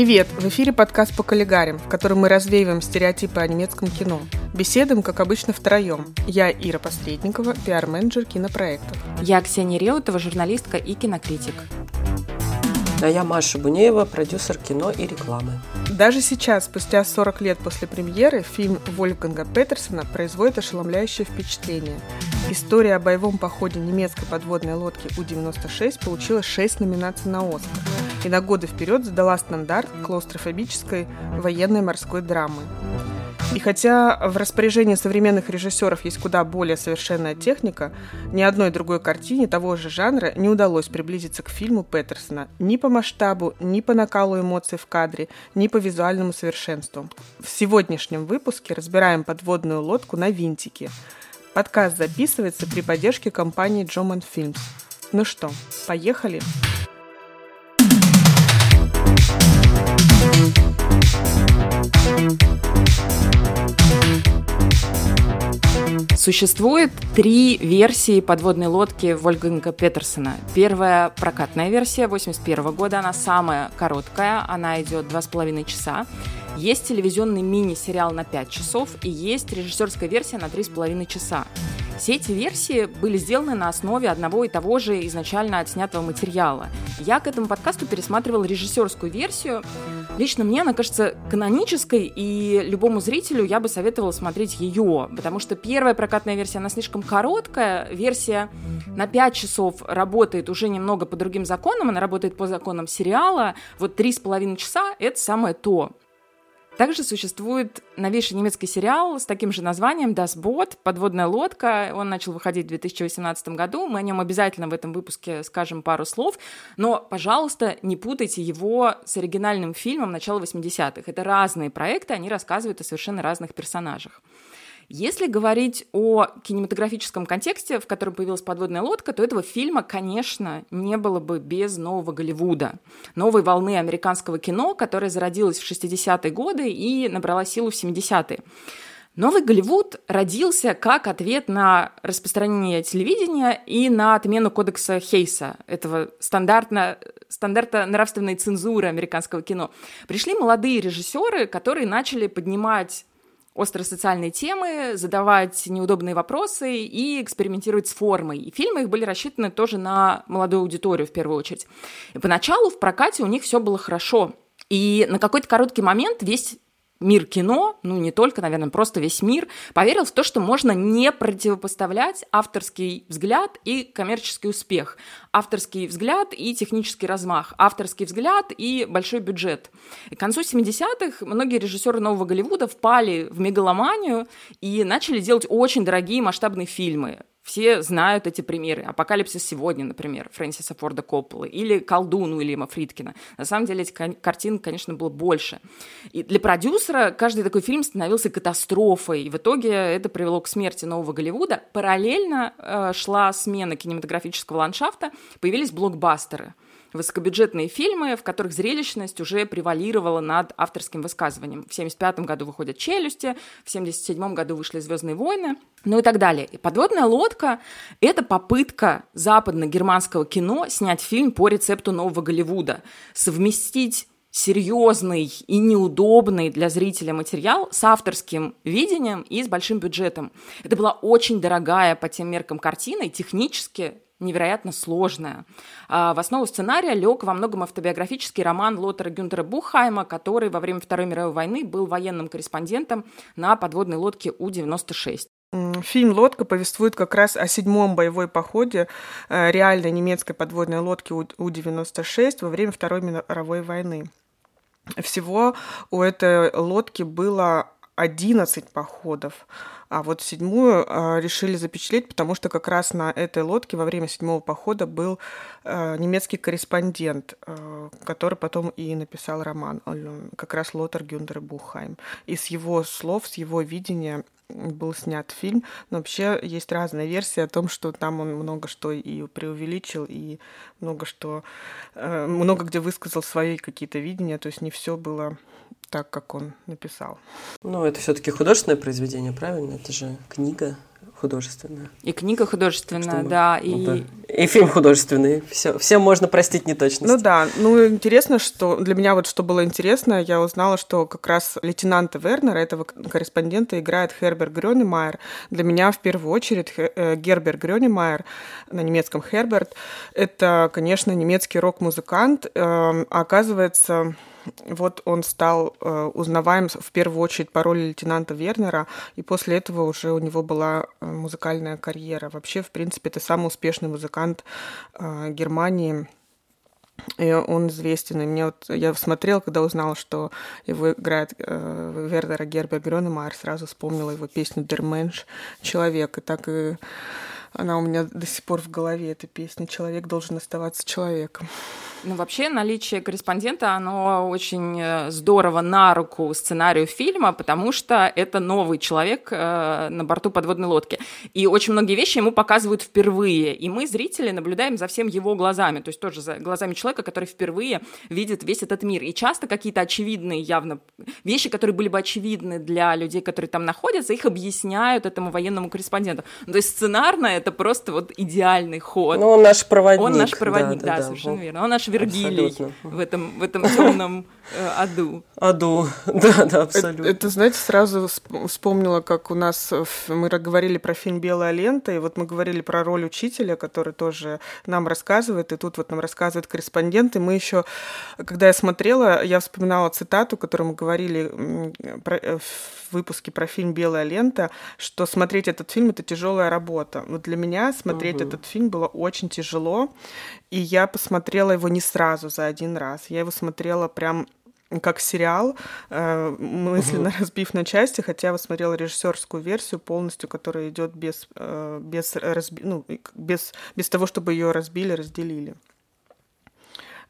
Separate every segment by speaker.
Speaker 1: Привет! В эфире подкаст по коллегарям, в котором мы развеиваем стереотипы о немецком кино. Беседуем, как обычно, втроем. Я Ира Посредникова, пиар-менеджер кинопроектов.
Speaker 2: Я Ксения Реутова, журналистка и кинокритик.
Speaker 3: А я Маша Бунеева, продюсер кино и рекламы.
Speaker 1: Даже сейчас, спустя 40 лет после премьеры, фильм Вольфганга Петерсона производит ошеломляющее впечатление. История о боевом походе немецкой подводной лодки У-96 получила 6 номинаций на Оскар и на годы вперед задала стандарт клаустрофобической военной морской драмы. И хотя в распоряжении современных режиссеров есть куда более совершенная техника, ни одной другой картине того же жанра не удалось приблизиться к фильму Петерсона ни по масштабу, ни по накалу эмоций в кадре, ни по визуальному совершенству. В сегодняшнем выпуске разбираем подводную лодку на винтике. Подкаст записывается при поддержке компании Джоман Films. Ну что, поехали?
Speaker 2: Существует три версии подводной лодки Вольфганга Петерсона. Первая прокатная версия 81 года, она самая короткая, она идет два с половиной часа. Есть телевизионный мини-сериал на 5 часов и есть режиссерская версия на 3,5 часа. Все эти версии были сделаны на основе одного и того же изначально отснятого материала. Я к этому подкасту пересматривала режиссерскую версию. Лично мне она кажется канонической, и любому зрителю я бы советовала смотреть ее, потому что первая прокатная версия, она слишком короткая, версия на 5 часов работает уже немного по другим законам, она работает по законам сериала, вот 3,5 часа — это самое то. Также существует новейший немецкий сериал с таким же названием «Das Boot», «Подводная лодка». Он начал выходить в 2018 году. Мы о нем обязательно в этом выпуске скажем пару слов. Но, пожалуйста, не путайте его с оригинальным фильмом начала 80-х. Это разные проекты, они рассказывают о совершенно разных персонажах. Если говорить о кинематографическом контексте, в котором появилась подводная лодка, то этого фильма, конечно, не было бы без нового Голливуда, новой волны американского кино, которая зародилась в 60-е годы и набрала силу в 70-е. Новый Голливуд родился как ответ на распространение телевидения и на отмену кодекса Хейса, этого стандартно, стандарта нравственной цензуры американского кино. Пришли молодые режиссеры, которые начали поднимать остросоциальные темы, задавать неудобные вопросы и экспериментировать с формой. И фильмы их были рассчитаны тоже на молодую аудиторию в первую очередь. И поначалу в прокате у них все было хорошо. И на какой-то короткий момент весь мир кино, ну не только, наверное, просто весь мир, поверил в то, что можно не противопоставлять авторский взгляд и коммерческий успех, авторский взгляд и технический размах, авторский взгляд и большой бюджет. И к концу 70-х многие режиссеры нового Голливуда впали в мегаломанию и начали делать очень дорогие масштабные фильмы. Все знают эти примеры. «Апокалипсис сегодня», например, Фрэнсиса Форда Копполы, или «Колдун» Уильяма Фридкина. На самом деле этих картин, конечно, было больше. И для продюсера каждый такой фильм становился катастрофой. И в итоге это привело к смерти нового Голливуда. Параллельно э, шла смена кинематографического ландшафта, появились блокбастеры – высокобюджетные фильмы, в которых зрелищность уже превалировала над авторским высказыванием. В 1975 году выходят «Челюсти», в 1977 году вышли «Звездные войны», ну и так далее. И «Подводная лодка» — это попытка западно-германского кино снять фильм по рецепту нового Голливуда, совместить серьезный и неудобный для зрителя материал с авторским видением и с большим бюджетом. Это была очень дорогая по тем меркам картина, и технически невероятно сложная. А, в основу сценария лег во многом автобиографический роман Лотера Гюнтера Бухайма, который во время Второй мировой войны был военным корреспондентом на подводной лодке У-96.
Speaker 1: Фильм «Лодка» повествует как раз о седьмом боевой походе э, реальной немецкой подводной лодки У-96 во время Второй мировой войны. Всего у этой лодки было 11 походов. А вот седьмую э, решили запечатлеть, потому что как раз на этой лодке во время седьмого похода был э, немецкий корреспондент, э, который потом и написал роман, как раз Лотер Гюндер Бухайм. И с его слов, с его видения был снят фильм. Но вообще есть разные версии о том, что там он много что и преувеличил, и много что, много где высказал свои какие-то видения. То есть не все было так, как он написал.
Speaker 3: Ну, это все-таки художественное произведение, правильно? Это же книга художественная.
Speaker 2: И книга художественная, Чтобы... да. И...
Speaker 3: да. и фильм художественный. Все, всем можно простить неточность.
Speaker 1: Ну да. Ну, интересно, что для меня вот что было интересно, я узнала, что как раз лейтенанта Вернера, этого корреспондента, играет Хербер Грёнемайер. Для меня в первую очередь э, Гербер Грёнемайер, на немецком Херберт, это, конечно, немецкий рок-музыкант. А оказывается, вот он стал э, узнаваем в первую очередь по роли лейтенанта Вернера, и после этого уже у него была э, музыкальная карьера. Вообще, в принципе, это самый успешный музыкант э, Германии. И он известен. И мне вот, я смотрела, когда узнала, что его играет э, Вернера Гербер Грёнемайер, сразу вспомнила его песню «Дерменш» «Человек». И так и она у меня до сих пор в голове, эта песня «Человек должен оставаться человеком».
Speaker 2: Ну, вообще, наличие корреспондента, оно очень э, здорово на руку сценарию фильма, потому что это новый человек э, на борту подводной лодки. И очень многие вещи ему показывают впервые. И мы, зрители, наблюдаем за всем его глазами, то есть тоже за глазами человека, который впервые видит весь этот мир. И часто какие-то очевидные явно вещи, которые были бы очевидны для людей, которые там находятся, их объясняют этому военному корреспонденту. То есть сценарно это просто вот идеальный ход.
Speaker 3: Ну, он наш проводник.
Speaker 2: Он наш проводник, да, да, да совершенно да. верно. Он наш Вергилий в этом, в этом темном э, аду.
Speaker 3: Аду, да, да, абсолютно.
Speaker 1: Это, это, знаете, сразу вспомнила, как у нас мы говорили про фильм «Белая лента», и вот мы говорили про роль учителя, который тоже нам рассказывает, и тут вот нам рассказывает корреспондент, и мы еще, когда я смотрела, я вспоминала цитату, которую мы говорили про, э, в выпуске про фильм «Белая лента», что смотреть этот фильм — это тяжелая работа. Вот для меня смотреть угу. этот фильм было очень тяжело, и я посмотрела его не сразу, за один раз. Я его смотрела прям как сериал, э, мысленно угу. разбив на части, хотя я смотрела режиссерскую версию полностью, которая идет без, э, без, разби... ну, без, без того, чтобы ее разбили, разделили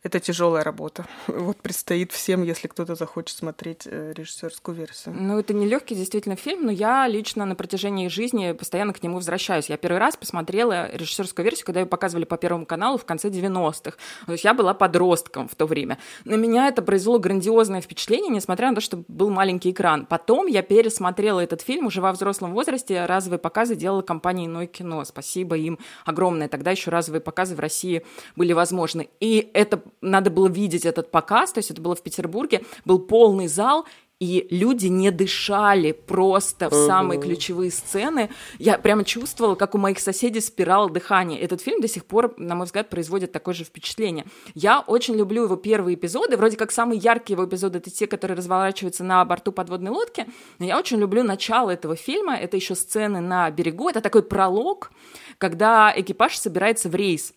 Speaker 1: это тяжелая работа. Вот предстоит всем, если кто-то захочет смотреть э, режиссерскую версию.
Speaker 2: Ну, это не легкий действительно фильм, но я лично на протяжении жизни постоянно к нему возвращаюсь. Я первый раз посмотрела режиссерскую версию, когда ее показывали по Первому каналу в конце 90-х. То есть я была подростком в то время. На меня это произвело грандиозное впечатление, несмотря на то, что был маленький экран. Потом я пересмотрела этот фильм уже во взрослом возрасте. Разовые показы делала компания «Иное кино». Спасибо им огромное. Тогда еще разовые показы в России были возможны. И это надо было видеть этот показ, то есть это было в Петербурге, был полный зал, и люди не дышали просто в самые ключевые сцены. Я прямо чувствовала, как у моих соседей спирал дыхание. Этот фильм до сих пор, на мой взгляд, производит такое же впечатление. Я очень люблю его первые эпизоды. Вроде как самые яркие его эпизоды — это те, которые разворачиваются на борту подводной лодки. Но я очень люблю начало этого фильма. Это еще сцены на берегу. Это такой пролог, когда экипаж собирается в рейс.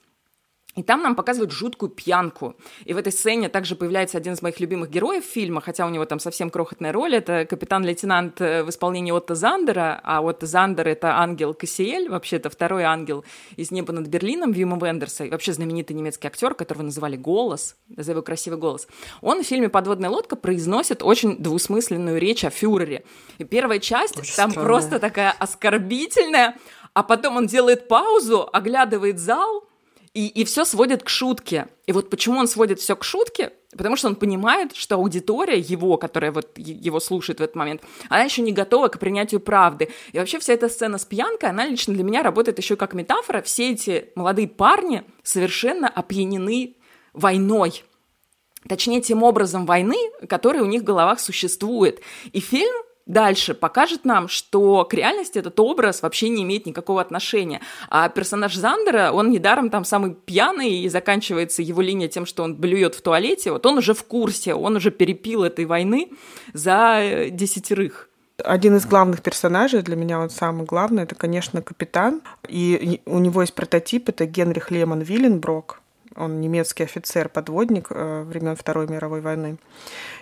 Speaker 2: И там нам показывают жуткую пьянку. И в этой сцене также появляется один из моих любимых героев фильма, хотя у него там совсем крохотная роль. Это капитан-лейтенант э, в исполнении Отто Зандера, а Отто Зандер — это ангел Кассиэль, вообще это второй ангел из «Неба над Берлином» Вима Вендерса, и вообще знаменитый немецкий актер, которого называли «Голос», за его красивый голос. Он в фильме «Подводная лодка» произносит очень двусмысленную речь о фюрере. И первая часть очень там странная. просто такая оскорбительная, а потом он делает паузу, оглядывает зал — и, и все сводит к шутке. И вот почему он сводит все к шутке? Потому что он понимает, что аудитория его, которая вот его слушает в этот момент, она еще не готова к принятию правды. И вообще вся эта сцена с пьянкой, она лично для меня работает еще как метафора. Все эти молодые парни совершенно опьянены войной. Точнее, тем образом войны, который у них в головах существует. И фильм дальше покажет нам, что к реальности этот образ вообще не имеет никакого отношения. А персонаж Зандера, он недаром там самый пьяный, и заканчивается его линия тем, что он блюет в туалете. Вот он уже в курсе, он уже перепил этой войны за э, десятерых.
Speaker 1: Один из главных персонажей, для меня он самый главный, это, конечно, капитан. И у него есть прототип, это Генрих Лемон Виленброк. Он немецкий офицер-подводник э, времен Второй мировой войны.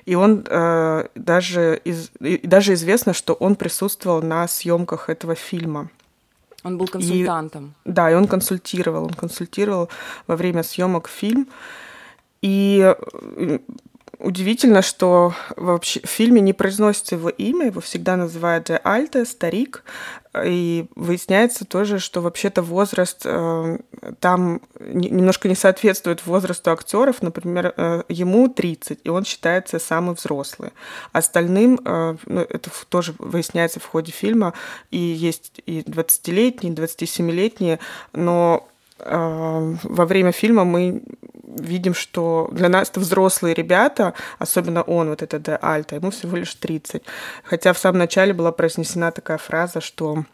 Speaker 1: И он э, даже, из, и даже известно, что он присутствовал на съемках этого фильма.
Speaker 2: Он был консультантом.
Speaker 1: И, да, и он консультировал. Он консультировал во время съемок фильм. И удивительно, что вообще в фильме не произносится его имя, его всегда называют Де Альте, старик. И выясняется тоже, что вообще-то возраст э, там немножко не соответствует возрасту актеров. Например, э, ему 30, и он считается самый взрослый. Остальным, э, ну, это тоже выясняется в ходе фильма, и есть и 20-летние, и 27-летние, но во время фильма мы видим, что для нас это взрослые ребята, особенно он, вот это Де Альта, ему всего лишь 30. Хотя в самом начале была произнесена такая фраза, что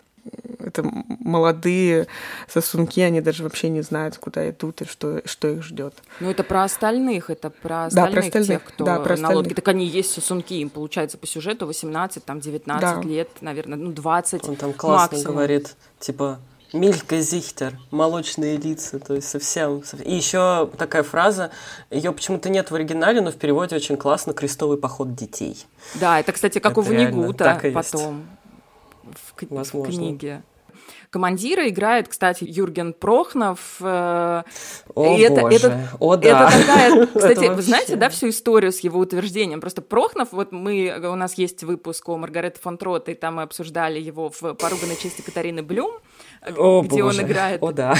Speaker 1: это молодые сосунки, они даже вообще не знают, куда идут и что, что их ждет.
Speaker 2: Ну, это про остальных, это про остальных, да, про остальных тех, кто да, про на лодке. Так они есть сосунки, им получается по сюжету 18, там 19 да. лет, наверное, ну 20
Speaker 3: Он там классно максимум. говорит, типа, Милька Зихтер, молочные лица, то есть совсем, совсем. И еще такая фраза, ее почему-то нет в оригинале, но в переводе очень классно «Крестовый поход детей».
Speaker 2: Да, это, кстати, как это у Ванигута потом в, в книге. Командира играет, кстати, Юрген Прохнов.
Speaker 3: Э, О, и это, боже. Это, О, да.
Speaker 2: это такая, кстати, это вы знаете, да, всю историю с его утверждением. Просто Прохнов, вот мы, у нас есть выпуск о Маргарете фон Трот, и там мы обсуждали его в «Поруганной чести Катарины Блюм»,
Speaker 3: о,
Speaker 2: где
Speaker 3: боже.
Speaker 2: он играет,
Speaker 3: О, да.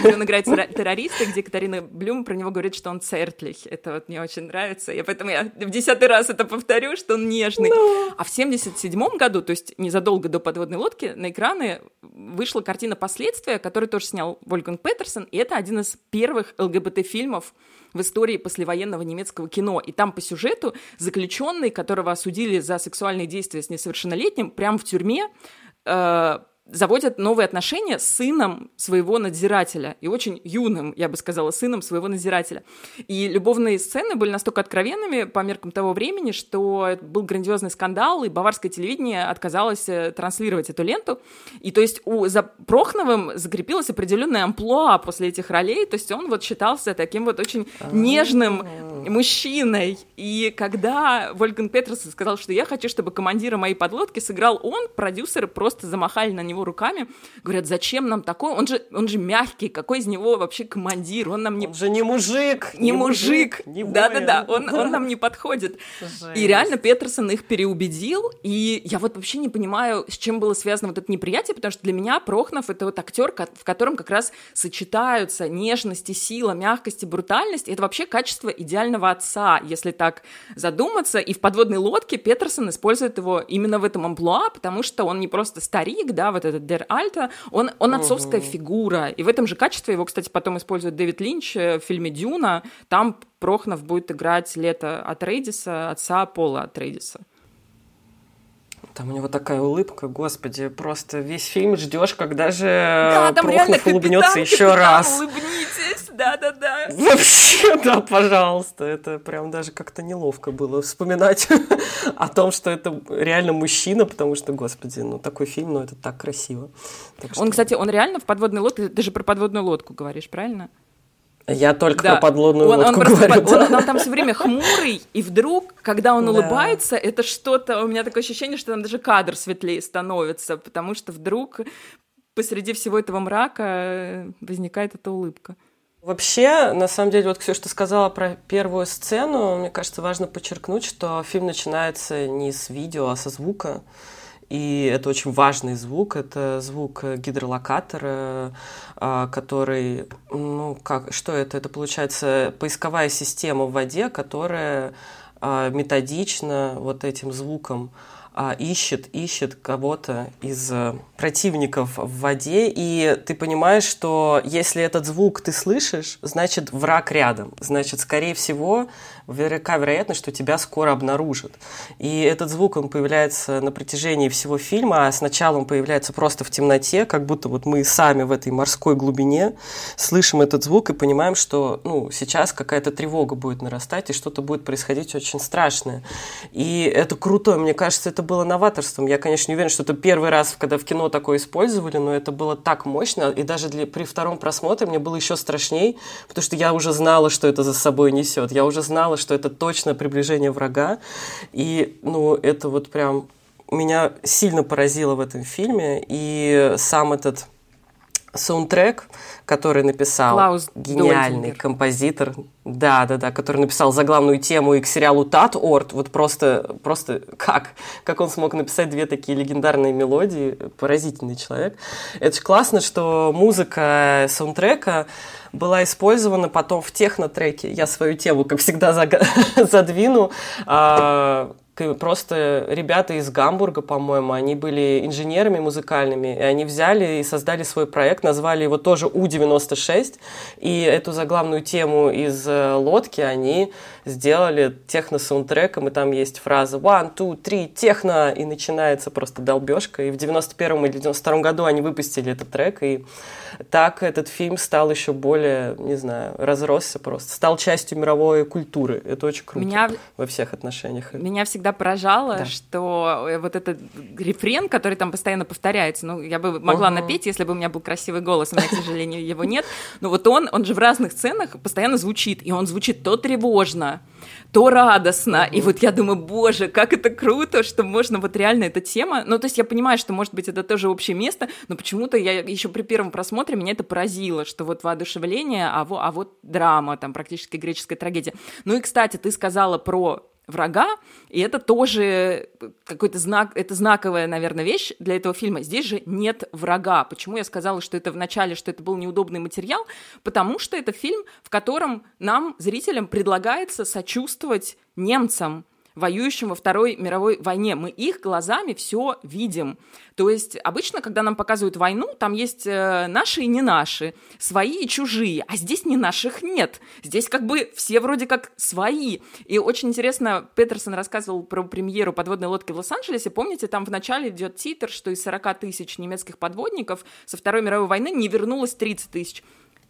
Speaker 2: где он играет террориста, где Катарина Блюм про него говорит, что он цертлих. Это вот мне очень нравится. И поэтому я в десятый раз это повторю, что он нежный. Но... А в 77 году, то есть незадолго до подводной лодки, на экраны вышла картина «Последствия», которую тоже снял Вольфганг Петерсон, и это один из первых ЛГБТ-фильмов в истории послевоенного немецкого кино. И там по сюжету заключенный, которого осудили за сексуальные действия с несовершеннолетним, прямо в тюрьме, э, заводят новые отношения с сыном своего надзирателя, и очень юным, я бы сказала, сыном своего надзирателя. И любовные сцены были настолько откровенными по меркам того времени, что был грандиозный скандал, и баварское телевидение отказалось э, транслировать эту ленту. И то есть у, за Прохновым закрепилась определенная амплуа после этих ролей, то есть он вот считался таким вот очень нежным мужчиной. И когда Вольган Петерсон сказал, что я хочу, чтобы командира моей подлодки сыграл он, продюсеры просто замахали на него него руками, говорят, зачем нам такой, он же, он же мягкий, какой из него вообще командир, он нам не...
Speaker 3: Он же не мужик!
Speaker 2: Не, не мужик! Да-да-да, он, он нам не подходит. Жесть. И реально Петерсон их переубедил, и я вот вообще не понимаю, с чем было связано вот это неприятие, потому что для меня Прохнов — это вот актер, в котором как раз сочетаются нежность и сила, мягкость и брутальность, и это вообще качество идеального отца, если так задуматься, и в «Подводной лодке» Петерсон использует его именно в этом амплуа, потому что он не просто старик, да, в вот этот Дер Альта, он, он отцовская угу. фигура. И в этом же качестве его, кстати, потом использует Дэвид Линч в фильме «Дюна». Там Прохнов будет играть Лето от Рейдиса, отца Пола от Рейдиса.
Speaker 3: Там у него такая улыбка, господи, просто весь фильм ждешь, когда же да, Прохнов улыбнется еще раз.
Speaker 2: Улыбнитесь, да-да-да.
Speaker 3: Вообще, да, пожалуйста. Это прям даже как-то неловко было вспоминать о том, что это реально мужчина, потому что, господи, ну такой фильм, ну это так красиво.
Speaker 2: Так что... Он, кстати, он реально в подводной лодке, ты же про подводную лодку говоришь, правильно?
Speaker 3: Я только да. про подводную он,
Speaker 2: он
Speaker 3: говорю.
Speaker 2: Просто, он, он там все время хмурый, и вдруг, когда он да. улыбается, это что-то... У меня такое ощущение, что там даже кадр светлее становится, потому что вдруг посреди всего этого мрака возникает эта улыбка.
Speaker 3: Вообще, на самом деле, вот все, что сказала про первую сцену, мне кажется, важно подчеркнуть, что фильм начинается не с видео, а со звука. И это очень важный звук, это звук гидролокатора, а, который, ну, как, что это? Это, получается, поисковая система в воде, которая а, методично вот этим звуком а, ищет, ищет кого-то из э, противников в воде, и ты понимаешь, что если этот звук ты слышишь, значит враг рядом, значит, скорее всего, велика вероятность, что тебя скоро обнаружат. И этот звук, он появляется на протяжении всего фильма, а сначала он появляется просто в темноте, как будто вот мы сами в этой морской глубине слышим этот звук и понимаем, что ну, сейчас какая-то тревога будет нарастать, и что-то будет происходить очень страшное. И это круто, мне кажется, это было новаторством. Я, конечно, не уверен, что это первый раз, когда в кино такое использовали, но это было так мощно, и даже для, при втором просмотре мне было еще страшней, потому что я уже знала, что это за собой несет. Я уже знала, что это точно приближение врага. И, ну, это вот прям меня сильно поразило в этом фильме. И сам этот саундтрек, который написал
Speaker 2: Клаус
Speaker 3: гениальный
Speaker 2: Дольдингер.
Speaker 3: композитор, да, да, да, который написал заглавную тему и к сериалу Таторт. Вот просто, просто как? Как он смог написать две такие легендарные мелодии? Поразительный человек. Это же классно, что музыка саундтрека была использована потом в технотреке. Я свою тему, как всегда, задвину. А, просто ребята из Гамбурга, по-моему, они были инженерами музыкальными, и они взяли и создали свой проект, назвали его тоже У-96, и эту заглавную тему из лодки они сделали техно-саундтреком, и там есть фраза «one, two, three, техно», и начинается просто долбежка, и в 91 или 92 году они выпустили этот трек, и так этот фильм стал еще более, не знаю, разросся просто, стал частью мировой культуры. Это очень круто Меня... во всех отношениях.
Speaker 2: Меня всегда поражало, да. что э, вот этот рефрен, который там постоянно повторяется, ну, я бы могла угу. напеть, если бы у меня был красивый голос, у меня, к сожалению, его нет, но вот он, он же в разных сценах постоянно звучит, и он звучит то тревожно, то радостно. И вот я думаю, боже, как это круто, что можно вот реально эта тема. Ну, то есть я понимаю, что, может быть, это тоже общее место, но почему-то я еще при первом просмотре меня это поразило, что вот воодушевление, а вот, а вот драма, там практически греческая трагедия. Ну и, кстати, ты сказала про врага, и это тоже какой-то знак, это знаковая, наверное, вещь для этого фильма. Здесь же нет врага. Почему я сказала, что это в начале, что это был неудобный материал? Потому что это фильм, в котором нам, зрителям, предлагается сочувствовать немцам, воюющим во Второй мировой войне. Мы их глазами все видим. То есть обычно, когда нам показывают войну, там есть э, наши и не наши, свои и чужие, а здесь не наших нет. Здесь как бы все вроде как свои. И очень интересно, Петерсон рассказывал про премьеру подводной лодки в Лос-Анджелесе. Помните, там в начале идет титр, что из 40 тысяч немецких подводников со Второй мировой войны не вернулось 30 тысяч.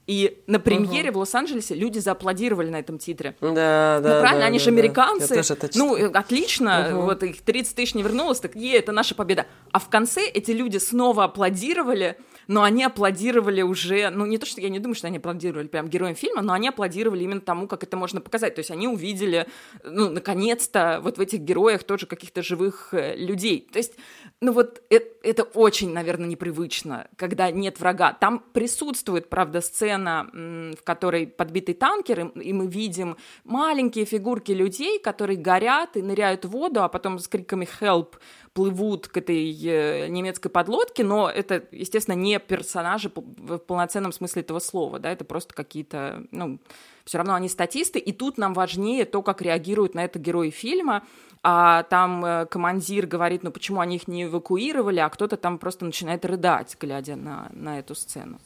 Speaker 2: И на премьере угу. в Лос-Анджелесе люди зааплодировали на этом титре.
Speaker 3: Да, да.
Speaker 2: Ну, правильно,
Speaker 3: да,
Speaker 2: они
Speaker 3: да,
Speaker 2: же американцы.
Speaker 3: Да.
Speaker 2: Ну, э, отлично, угу. вот их 30 тысяч не вернулось, так е, это наша победа. А в конце эти люди снова аплодировали, но они аплодировали уже, ну, не то, что я не думаю, что они аплодировали прям героям фильма, но они аплодировали именно тому, как это можно показать. То есть они увидели, ну, наконец-то, вот в этих героях тоже каких-то живых э, людей. То есть ну вот это, это очень, наверное, непривычно, когда нет врага. Там присутствует, правда, сцена, в которой подбитый танкер, и мы видим маленькие фигурки людей, которые горят и ныряют в воду, а потом с криками «help» плывут к этой э, немецкой подлодке, но это, естественно, не персонажи в полноценном смысле этого слова, да, это просто какие-то, ну, все равно они статисты, и тут нам важнее то, как реагируют на это герои фильма, а там э, командир говорит, ну почему они их не эвакуировали, а кто-то там просто начинает рыдать, глядя на, на эту сцену.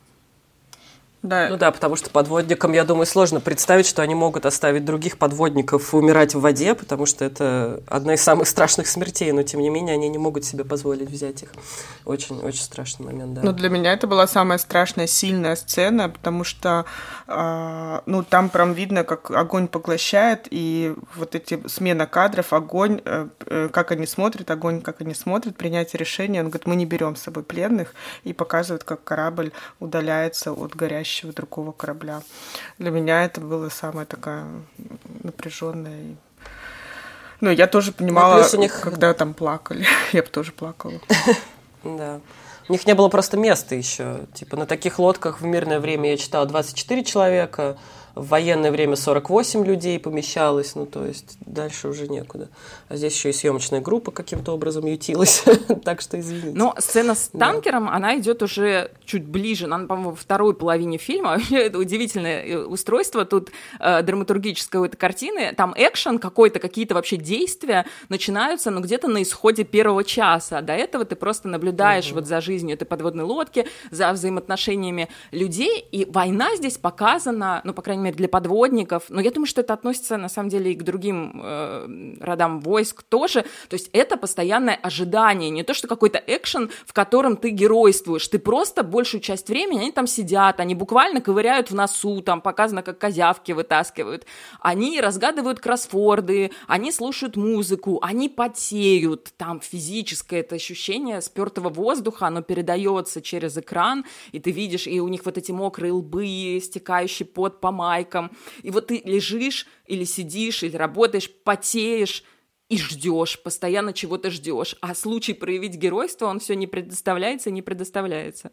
Speaker 3: Да. Ну да, потому что подводникам, я думаю, сложно представить, что они могут оставить других подводников умирать в воде, потому что это одна из самых страшных смертей, но тем не менее они не могут себе позволить взять их. Очень, очень страшный момент, да.
Speaker 1: Ну для меня это была самая страшная, сильная сцена, потому что, э, ну там прям видно, как огонь поглощает, и вот эти смена кадров, огонь, э, э, как они смотрят, огонь, как они смотрят, принятие решения, он говорит, мы не берем с собой пленных, и показывает, как корабль удаляется от горящей летящего другого корабля. Для меня это было самая такая напряженная. Ну, я тоже понимала, ну, них... когда там плакали. я бы тоже плакала.
Speaker 3: Да. У них не было просто места еще. Типа на таких лодках в мирное время я читала 24 человека, в военное время 48 людей помещалось, ну, то есть дальше уже некуда. А здесь еще и съемочная группа каким-то образом ютилась, так что извините.
Speaker 2: Но сцена с танкером, она идет уже чуть ближе, она, по-моему, во второй половине фильма. Это удивительное э, устройство тут э, драматургической этой картины. Там экшен какой-то, какие-то вообще действия начинаются, ну, где-то на исходе первого часа. До этого ты просто наблюдаешь угу. вот за жизнью этой подводной лодки, за взаимоотношениями людей, и война здесь показана, ну, по крайней мере, мере, для подводников. Но я думаю, что это относится, на самом деле, и к другим э, родам войск тоже. То есть это постоянное ожидание, не то, что какой-то экшен, в котором ты геройствуешь. Ты просто большую часть времени, они там сидят, они буквально ковыряют в носу, там показано, как козявки вытаскивают. Они разгадывают кроссфорды, они слушают музыку, они потеют. Там физическое это ощущение спертого воздуха, оно передается через экран, и ты видишь, и у них вот эти мокрые лбы, стекающий пот по майке, лайком. И вот ты лежишь или сидишь, или работаешь, потеешь, и ждешь, постоянно чего-то ждешь. А случай проявить геройство, он все не предоставляется и не предоставляется.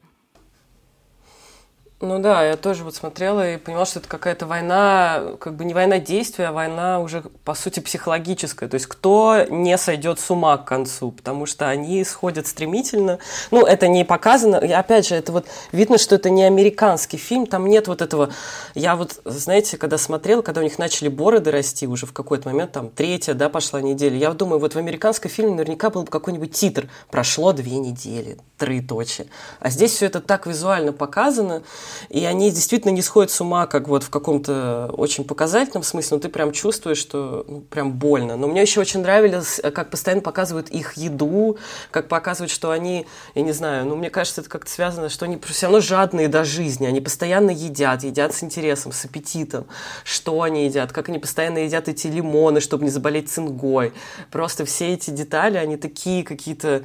Speaker 3: Ну да, я тоже вот смотрела и поняла, что это какая-то война, как бы не война действия, а война уже, по сути, психологическая. То есть кто не сойдет с ума к концу, потому что они сходят стремительно. Ну, это не показано. И опять же, это вот видно, что это не американский фильм, там нет вот этого... Я вот, знаете, когда смотрела, когда у них начали бороды расти уже в какой-то момент, там, третья, да, пошла неделя, я думаю, вот в американском фильме наверняка был бы какой-нибудь титр. Прошло две недели, троеточие. А здесь все это так визуально показано, и они действительно не сходят с ума, как вот в каком-то очень показательном смысле, но ты прям чувствуешь, что ну, прям больно. Но мне еще очень нравилось, как постоянно показывают их еду, как показывают, что они, я не знаю, ну, мне кажется, это как-то связано, что они все равно жадные до жизни, они постоянно едят, едят с интересом, с аппетитом, что они едят, как они постоянно едят эти лимоны, чтобы не заболеть цингой. Просто все эти детали, они такие какие-то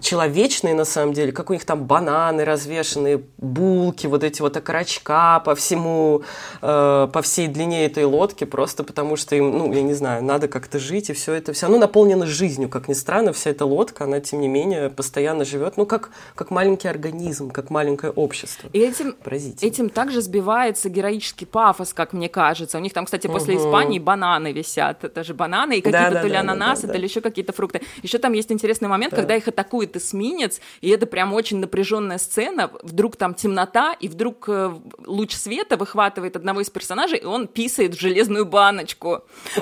Speaker 3: человечные на самом деле, как у них там бананы развешенные, булки, вот эти вот окорочка по всему, э, по всей длине этой лодки, просто потому что им, ну, я не знаю, надо как-то жить, и все это все равно наполнено жизнью, как ни странно, вся эта лодка, она, тем не менее, постоянно живет, ну, как, как маленький организм, как маленькое общество.
Speaker 2: И этим, этим также сбивается героический пафос, как мне кажется. У них там, кстати, после угу. Испании бананы висят, это же бананы, и какие-то да, то ли да, ананасы, да, да, то ли еще какие-то фрукты. Еще там есть интересный момент, да. когда их атакует эсминец, и это прям очень напряженная сцена, вдруг там темнота, и вдруг э, луч света выхватывает одного из персонажей, и он писает в железную баночку.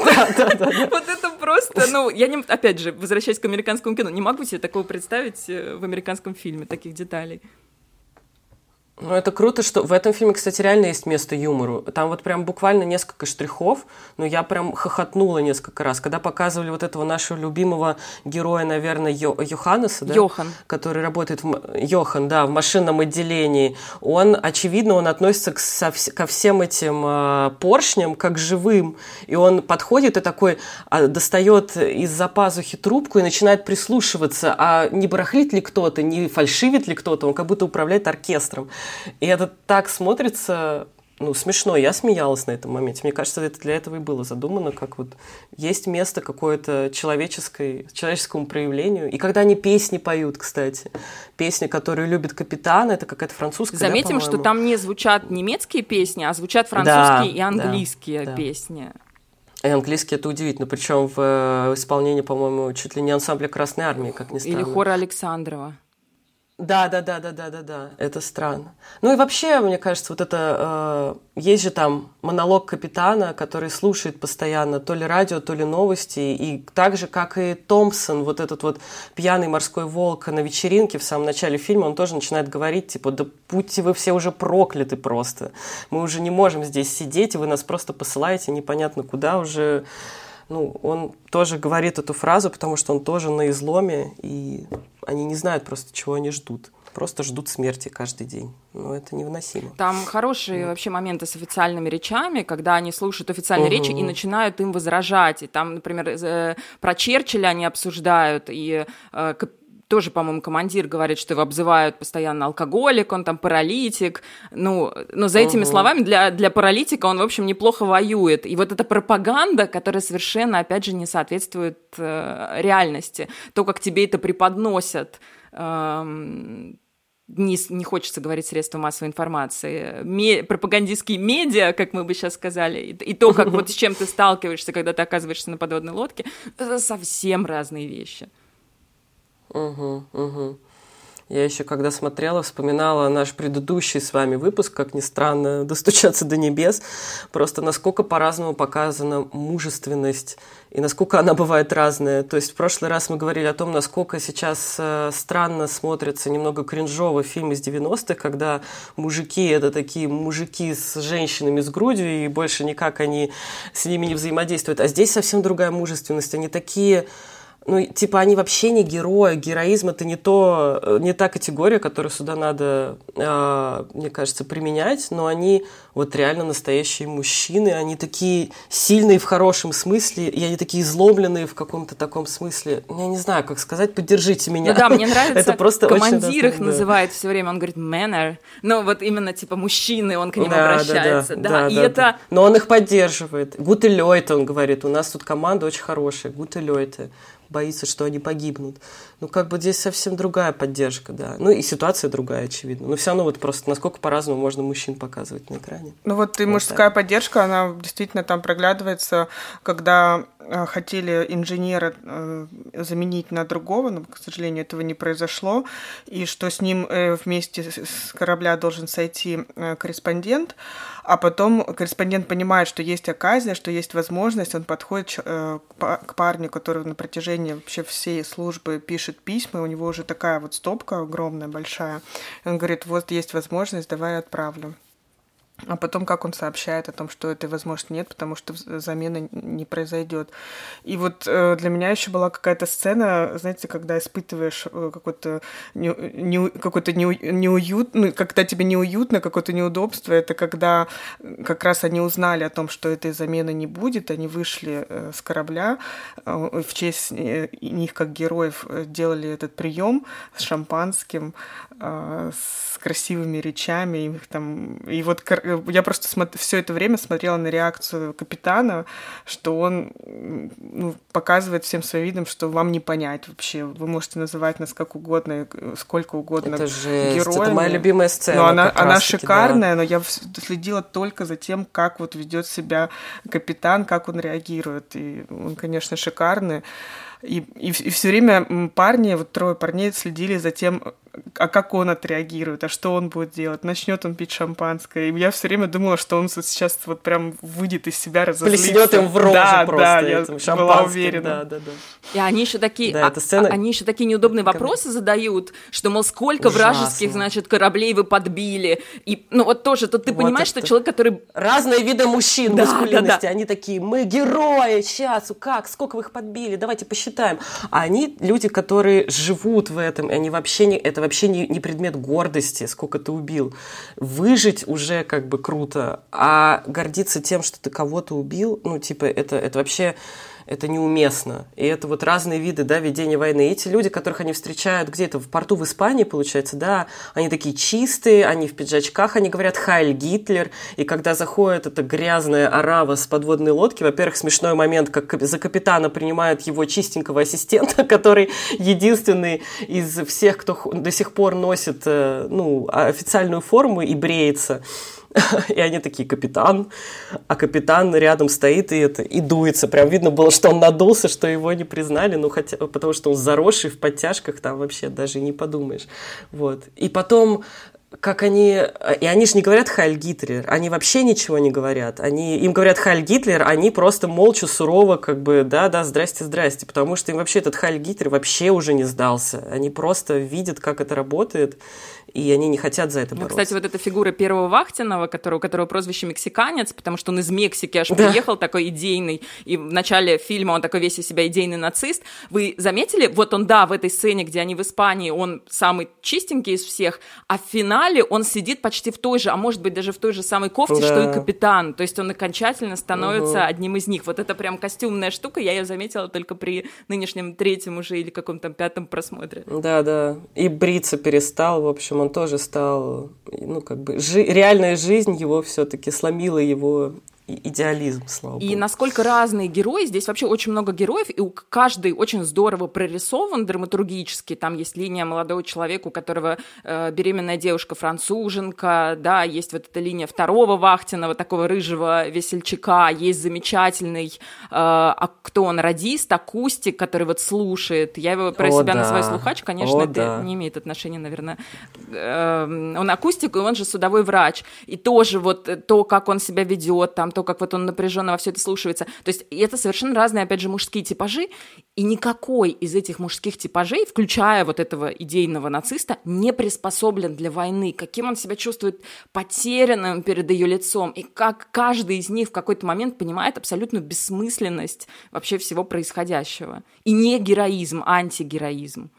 Speaker 2: Вот это просто, ну, я не, опять же, возвращаясь к американскому кино, не могу себе такого представить э, в американском фильме, таких деталей.
Speaker 3: Ну, это круто, что в этом фильме, кстати, реально есть место юмору. Там вот прям буквально несколько штрихов, но я прям хохотнула несколько раз. Когда показывали вот этого нашего любимого героя, наверное, Йо, Йоханнеса, да?
Speaker 2: Йохан.
Speaker 3: Который работает в... Йохан, да, в машинном отделении. Он, очевидно, он относится к, со, ко всем этим э, поршням как живым. И он подходит и такой э, достает из-за пазухи трубку и начинает прислушиваться, а не барахлит ли кто-то, не фальшивит ли кто-то. Он как будто управляет оркестром. И это так смотрится ну, смешно. Я смеялась на этом моменте. Мне кажется, это для этого и было задумано, как вот есть место какое-то человеческой, человеческому проявлению. И когда они песни поют, кстати, песни, которые любит капитан, это какая-то французская,
Speaker 2: Заметим,
Speaker 3: да,
Speaker 2: что там не звучат немецкие песни, а звучат французские да, и английские
Speaker 3: да,
Speaker 2: песни.
Speaker 3: И английский это удивительно. Причем в э, исполнении, по-моему, чуть ли не ансамбля Красной Армии, как ни странно.
Speaker 2: Или хора Александрова.
Speaker 3: Да, да, да, да, да, да, да. Это странно. Ну и вообще, мне кажется, вот это э, есть же там монолог капитана, который слушает постоянно то ли радио, то ли новости, и так же, как и Томпсон, вот этот вот пьяный морской волк на вечеринке в самом начале фильма, он тоже начинает говорить, типа, да будьте вы все уже прокляты просто. Мы уже не можем здесь сидеть, и вы нас просто посылаете непонятно куда уже ну, он тоже говорит эту фразу, потому что он тоже на изломе, и они не знают просто, чего они ждут. Просто ждут смерти каждый день. Но это невыносимо.
Speaker 2: Там хорошие mm. вообще моменты с официальными речами, когда они слушают официальные uh-huh. речи и начинают им возражать. И там, например, э, про Черчилля они обсуждают, и э, тоже, по-моему, командир говорит, что его обзывают постоянно алкоголик, он там паралитик. Ну, но за этими угу. словами для, для паралитика он, в общем, неплохо воюет. И вот эта пропаганда, которая совершенно, опять же, не соответствует э, реальности. То, как тебе это преподносят, э, не, не хочется говорить средства массовой информации, ме, пропагандистские медиа, как мы бы сейчас сказали, и, и то, как вот с чем ты сталкиваешься, когда ты оказываешься на подводной лодке, это совсем разные вещи.
Speaker 3: Угу, угу. Я еще когда смотрела, вспоминала наш предыдущий с вами выпуск, как ни странно, «Достучаться до небес», просто насколько по-разному показана мужественность и насколько она бывает разная. То есть в прошлый раз мы говорили о том, насколько сейчас э, странно смотрится немного кринжово фильм из 90-х, когда мужики – это такие мужики с женщинами с грудью, и больше никак они с ними не взаимодействуют. А здесь совсем другая мужественность. Они такие ну, типа, они вообще не герои. Героизм это не то, э, не та категория, которую сюда надо, э, мне кажется, применять, но они вот реально настоящие мужчины. Они такие сильные в хорошем смысле, и они такие изломленные в каком-то таком смысле. Я не знаю, как сказать, поддержите меня.
Speaker 2: Ну да, мне нравится, это просто командир их называет все время, он говорит manner. Ну, вот именно, типа, мужчины, он к ним да, обращается. Да, да, да, да, и да, это... Да.
Speaker 3: Но он их поддерживает. Гуты он говорит, у нас тут команда очень хорошая, Гуты боится, что они погибнут. Ну, как бы здесь совсем другая поддержка, да. Ну, и ситуация другая, очевидно. Но все равно вот просто насколько по-разному можно мужчин показывать на экране.
Speaker 1: Ну, вот и вот мужская так. поддержка, она действительно там проглядывается, когда э, хотели инженера э, заменить на другого, но, к сожалению, этого не произошло, и что с ним э, вместе с корабля должен сойти корреспондент, а потом корреспондент понимает, что есть оказия, что есть возможность, он подходит к парню, который на протяжении вообще всей службы пишет письма, у него уже такая вот стопка огромная, большая. Он говорит, вот есть возможность, давай отправлю. А потом, как он сообщает о том, что этой возможности нет, потому что замена не произойдет. И вот э, для меня еще была какая-то сцена, знаете, когда испытываешь э, какой-то не, не, какой-то не, неуют, ну, когда тебе неуютно, какое-то неудобство, это когда как раз они узнали о том, что этой замены не будет, они вышли э, с корабля, э, в честь э, них как героев э, делали этот прием с шампанским, э, с красивыми речами, их там, и вот я просто смотр... все это время смотрела на реакцию капитана, что он ну, показывает всем своим видом, что вам не понять вообще. Вы можете называть нас как угодно, сколько угодно
Speaker 3: это же Это моя любимая сцена.
Speaker 1: Но она, она шикарная, да. но я следила только за тем, как вот ведет себя капитан, как он реагирует. И он, конечно, шикарный. И, и, и все время парни, вот трое парней следили за тем, а как он отреагирует, а что он будет делать, начнет он пить шампанское. И я все время думала, что он сейчас вот прям выйдет из себя, разозлится.
Speaker 3: Плеснет им в рожу
Speaker 1: да,
Speaker 3: просто
Speaker 1: да, я была уверена.
Speaker 3: Да, да, да.
Speaker 2: И они еще такие, да, а, сцена... они еще такие неудобные вопросы задают, что, мол, сколько Ужасно. вражеских, значит, кораблей вы подбили. И, ну вот тоже, тут ты вот понимаешь, это... что человек, который...
Speaker 3: Разные виды мужчин, да, маскулинности, да, да. они такие, мы герои, сейчас, как, сколько вы их подбили, давайте посчитаем. А они люди, которые живут в этом, и они вообще не, это вообще не, не предмет гордости, сколько ты убил. Выжить уже как бы круто, а гордиться тем, что ты кого-то убил, ну, типа, это, это вообще это неуместно. И это вот разные виды да, ведения войны. И эти люди, которых они встречают где-то в порту в Испании, получается, да, они такие чистые, они в пиджачках, они говорят «Хайль Гитлер», и когда заходит эта грязная арава с подводной лодки, во-первых, смешной момент, как за капитана принимают его чистенького ассистента, который единственный из всех, кто до сих пор носит э, ну, официальную форму и бреется. И они такие, капитан. А капитан рядом стоит и, это, и дуется. Прям видно было, что он надулся, что его не признали. Ну, хотя, потому что он заросший в подтяжках, там вообще даже не подумаешь. Вот. И потом как они... И они же не говорят «Хайль Гитлер», они вообще ничего не говорят. Они, им говорят «Хайль Гитлер», они просто молча, сурово, как бы, да-да, здрасте, здрасте, потому что им вообще этот «Хайль Гитлер» вообще уже не сдался. Они просто видят, как это работает, и они не хотят за это ну, бороться.
Speaker 2: Кстати, вот эта фигура первого Вахтинова, которого, у которого прозвище «Мексиканец», потому что он из Мексики аж да. приехал такой идейный, и в начале фильма он такой весь из себя идейный нацист. Вы заметили, вот он, да, в этой сцене, где они в Испании, он самый чистенький из всех, а в финале он сидит почти в той же, а может быть даже в той же самой кофте, да. что и капитан. То есть он окончательно становится угу. одним из них. Вот это прям костюмная штука, я ее заметила только при нынешнем третьем уже или каком-то пятом просмотре.
Speaker 3: Да, да. И бриться перестал, в общем, он тоже стал, ну, как бы, жи- реальная жизнь его все-таки сломила его идеализм, слава
Speaker 2: И насколько разные герои, здесь вообще очень много героев, и у каждый очень здорово прорисован драматургически. Там есть линия молодого человека, у которого э, беременная девушка-француженка, да, есть вот эта линия второго Вахтинова, такого рыжего весельчака, есть замечательный, э, а кто он, радист, акустик, который вот слушает. Я его про О, себя да. называю слухач, конечно, О, это да. не имеет отношения, наверное. Э, он акустик, и он же судовой врач. И тоже вот то, как он себя ведет, там то, как вот он напряженно во все это слушается. То есть это совершенно разные, опять же, мужские типажи, и никакой из этих мужских типажей, включая вот этого идейного нациста, не приспособлен для войны. Каким он себя чувствует потерянным перед ее лицом, и как каждый из них в какой-то момент понимает абсолютную бессмысленность вообще всего происходящего. И не героизм, а антигероизм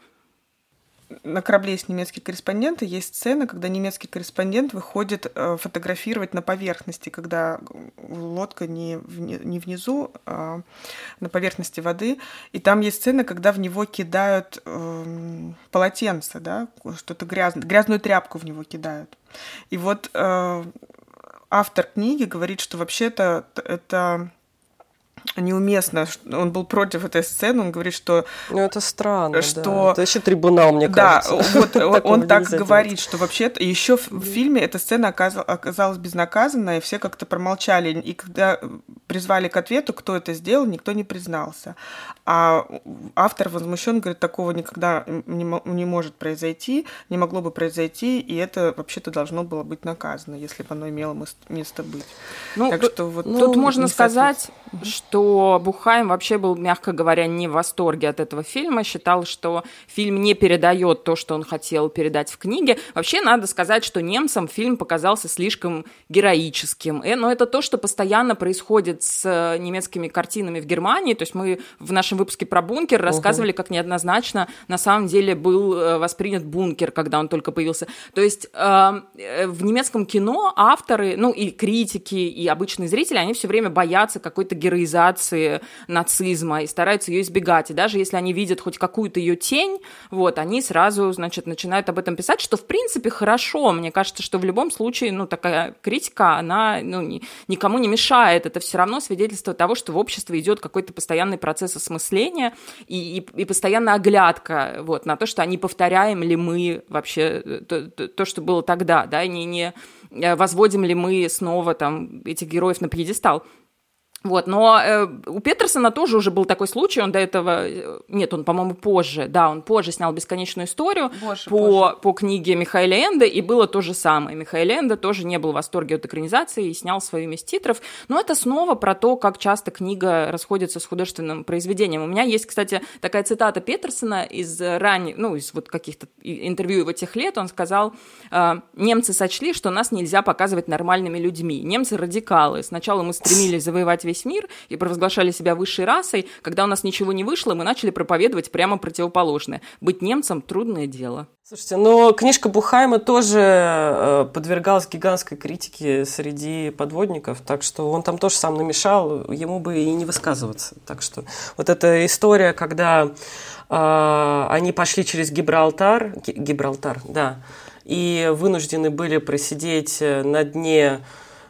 Speaker 1: на корабле есть немецкий корреспондент, и есть сцена, когда немецкий корреспондент выходит э, фотографировать на поверхности, когда лодка не, не внизу, а на поверхности воды. И там есть сцена, когда в него кидают э, полотенце, да, что-то грязное, грязную тряпку в него кидают. И вот э, автор книги говорит, что вообще-то это неуместно. Он был против этой сцены, он говорит, что...
Speaker 3: Ну, это странно, что... да. Это еще трибунал, мне
Speaker 1: да,
Speaker 3: кажется.
Speaker 1: вот он так говорит, что вообще еще в фильме эта сцена оказалась безнаказанной, и все как-то промолчали. И когда призвали к ответу, кто это сделал, никто не признался. А автор возмущен, говорит, такого никогда не, не может произойти, не могло бы произойти, и это вообще-то должно было быть наказано, если бы оно имело место быть.
Speaker 2: Ну, так что вот тут можно сказать, что Бухайм вообще был, мягко говоря, не в восторге от этого фильма, считал, что фильм не передает то, что он хотел передать в книге. Вообще надо сказать, что немцам фильм показался слишком героическим, э, но это то, что постоянно происходит с немецкими картинами в Германии, то есть мы в нашем выпуске про бункер рассказывали, как неоднозначно на самом деле был э, воспринят бункер, когда он только появился. То есть э, в немецком кино авторы, ну и критики, и обычные зрители, они все время боятся какой-то героизации нацизма и стараются ее избегать. И даже если они видят хоть какую-то ее тень, вот, они сразу, значит, начинают об этом писать, что в принципе хорошо. Мне кажется, что в любом случае, ну, такая критика, она ну, ни, никому не мешает. Это все равно свидетельство того, что в обществе идет какой-то постоянный процесс осмысления и, и, и постоянно оглядка вот, на то, что они повторяем ли мы вообще э, то, то, то что было тогда, да, не, не э, возводим ли мы снова там этих героев на пьедестал. Вот, но э, у Петерсона тоже уже был такой случай, он до этого, э, нет, он, по-моему, позже, да, он позже снял «Бесконечную историю» позже, по, позже. по книге Михаила Энда, и было то же самое. Михаил Энда тоже не был в восторге от экранизации и снял свою из титров, но это снова про то, как часто книга расходится с художественным произведением. У меня есть, кстати, такая цитата Петерсона из ранних, ну, из вот каких-то интервью его тех лет, он сказал, э, немцы сочли, что нас нельзя показывать нормальными людьми, немцы радикалы, сначала мы стремились завоевать весь мир и провозглашали себя высшей расой, когда у нас ничего не вышло, мы начали проповедовать прямо противоположное. Быть немцем – трудное дело.
Speaker 3: Слушайте, но книжка Бухайма тоже э, подвергалась гигантской критике среди подводников, так что он там тоже сам намешал, ему бы и не высказываться. Так что вот эта история, когда э, они пошли через Гибралтар, Гибралтар, да, и вынуждены были просидеть э, на дне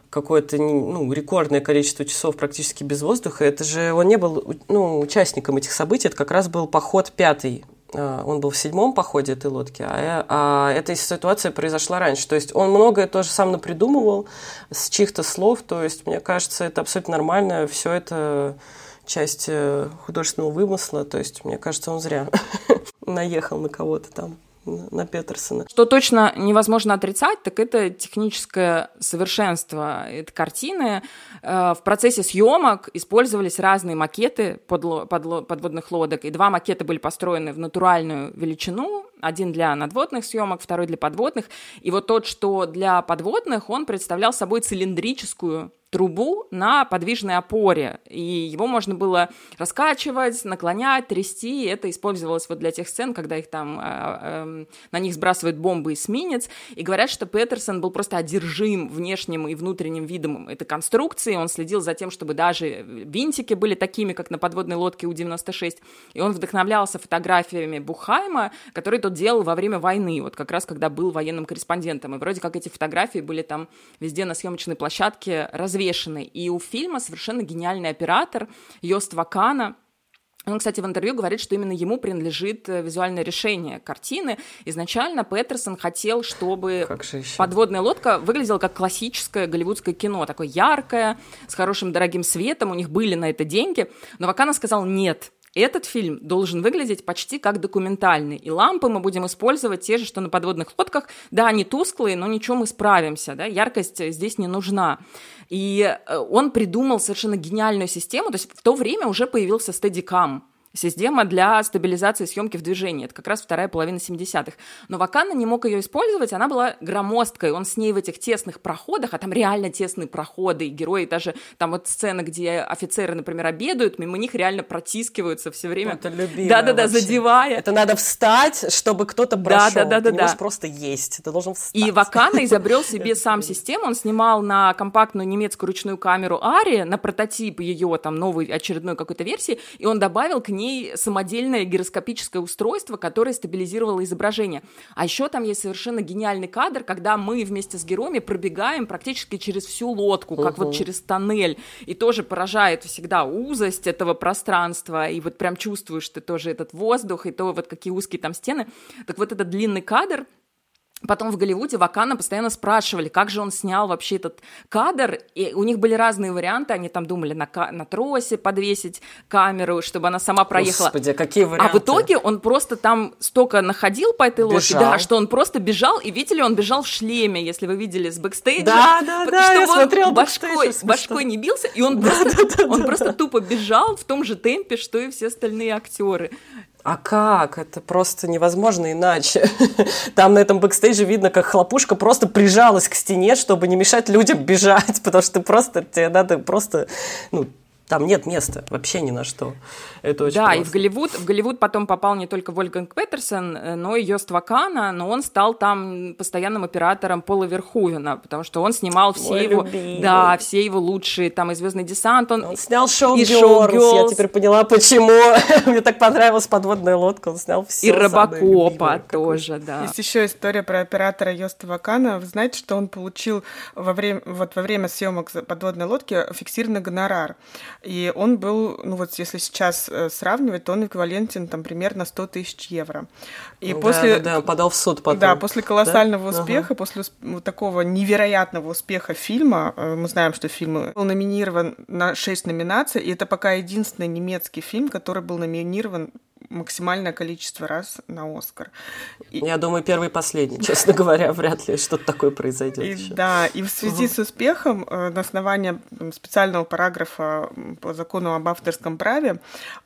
Speaker 3: какое-то ну, рекордное количество часов практически без воздуха. Это же он не был ну, участником этих событий, это как раз был поход пятый. А, он был в седьмом походе этой лодки, а, а эта ситуация произошла раньше. То есть он многое тоже сам напридумывал с чьих-то слов. То есть, мне кажется, это абсолютно нормально. Все это часть э, художественного вымысла. То есть, мне кажется, он зря наехал на кого-то там на Петерсона.
Speaker 2: Что точно невозможно отрицать, так это техническое совершенство этой картины. Э, в процессе съемок использовались разные макеты подводных лодок, и два макета были построены в натуральную величину, один для надводных съемок, второй для подводных. И вот тот, что для подводных, он представлял собой цилиндрическую трубу на подвижной опоре, и его можно было раскачивать, наклонять, трясти, и это использовалось вот для тех сцен, когда их там, э, э, на них сбрасывают бомбы эсминец, и говорят, что Петерсон был просто одержим внешним и внутренним видом этой конструкции, он следил за тем, чтобы даже винтики были такими, как на подводной лодке У-96, и он вдохновлялся фотографиями Бухайма, которые тот делал во время войны, вот как раз когда был военным корреспондентом, и вроде как эти фотографии были там везде на съемочной площадке разве взвешенный. И у фильма совершенно гениальный оператор Йост Вакана, он, кстати, в интервью говорит, что именно ему принадлежит э, визуальное решение картины. Изначально Петерсон хотел, чтобы подводная лодка выглядела как классическое голливудское кино, такое яркое, с хорошим дорогим светом, у них были на это деньги. Но Вакана сказал нет, этот фильм должен выглядеть почти как документальный. И лампы мы будем использовать те же, что на подводных лодках. Да, они тусклые, но ничего, мы справимся. Да? Яркость здесь не нужна. И э, он придумал совершенно гениальную систему. То есть в то время уже появился Steadicam. Система для стабилизации съемки в движении. Это как раз вторая половина 70-х. Но Вакана не мог ее использовать, она была громоздкой. Он с ней в этих тесных проходах, а там реально тесные проходы, и герои даже, там вот сцена, где офицеры, например, обедают, мимо них реально протискиваются все время.
Speaker 3: Это любимое
Speaker 2: Да-да-да, задевая.
Speaker 3: Это надо встать, чтобы кто-то прошел. Да-да-да. Ты не можешь просто есть, ты должен встать.
Speaker 2: И Вакана изобрел себе сам систему, он снимал на компактную немецкую ручную камеру Ари, на прототип ее там новой очередной какой-то версии, и он добавил к ней самодельное гироскопическое устройство, которое стабилизировало изображение. А еще там есть совершенно гениальный кадр, когда мы вместе с героями пробегаем практически через всю лодку, как угу. вот через тоннель, и тоже поражает всегда узость этого пространства, и вот прям чувствуешь ты тоже этот воздух, и то вот какие узкие там стены. Так вот этот длинный кадр, Потом в Голливуде Вакана постоянно спрашивали, как же он снял вообще этот кадр. И у них были разные варианты. Они там думали на, на тросе подвесить камеру, чтобы она сама проехала.
Speaker 3: Господи, какие варианты?
Speaker 2: А в итоге он просто там столько находил по этой лодке, да, что он просто бежал. И видели, он бежал в шлеме, если вы видели с бэкстейджа.
Speaker 3: Да, да, да,
Speaker 2: я
Speaker 3: смотрел
Speaker 2: башкой, башкой не бился. И он, да, просто, да, да, он да, просто да. тупо бежал в том же темпе, что и все остальные актеры.
Speaker 3: А как? Это просто невозможно иначе. Там на этом бэкстейже видно, как хлопушка просто прижалась к стене, чтобы не мешать людям бежать, потому что просто тебе надо просто ну, там нет места вообще ни на что. Это очень
Speaker 2: да,
Speaker 3: просто.
Speaker 2: и в Голливуд, в Голливуд потом попал не только Вольганг Петерсон, э, но и Йост Вакана, но он стал там постоянным оператором Пола Верхувена, потому что он снимал все
Speaker 3: Мой
Speaker 2: его,
Speaker 3: любимый.
Speaker 2: да, все его лучшие, там и Звездный десант, он,
Speaker 3: он снял шоу
Speaker 2: и
Speaker 3: Girls, я теперь поняла, почему. Мне так понравилась подводная лодка, он снял все.
Speaker 2: И Робокопа тоже, да.
Speaker 1: Есть еще история про оператора Йоста Вакана. Вы знаете, что он получил во время, вот во время съемок подводной лодки фиксированный гонорар. И он был, ну вот если сейчас э, сравнивать, то он эквивалентен там примерно 100 тысяч евро. И
Speaker 3: да,
Speaker 1: после...
Speaker 3: Да, да, подал в суд потом.
Speaker 1: Да, после колоссального да? успеха, ага. после вот такого невероятного успеха фильма, э, мы знаем, что фильм был номинирован на 6 номинаций, и это пока единственный немецкий фильм, который был номинирован максимальное количество раз на Оскар.
Speaker 3: И... Я думаю, первый и последний, честно говоря, вряд ли что-то такое произойдет.
Speaker 1: И,
Speaker 3: еще.
Speaker 1: Да, и в связи угу. с успехом э, на основании специального параграфа по закону об авторском праве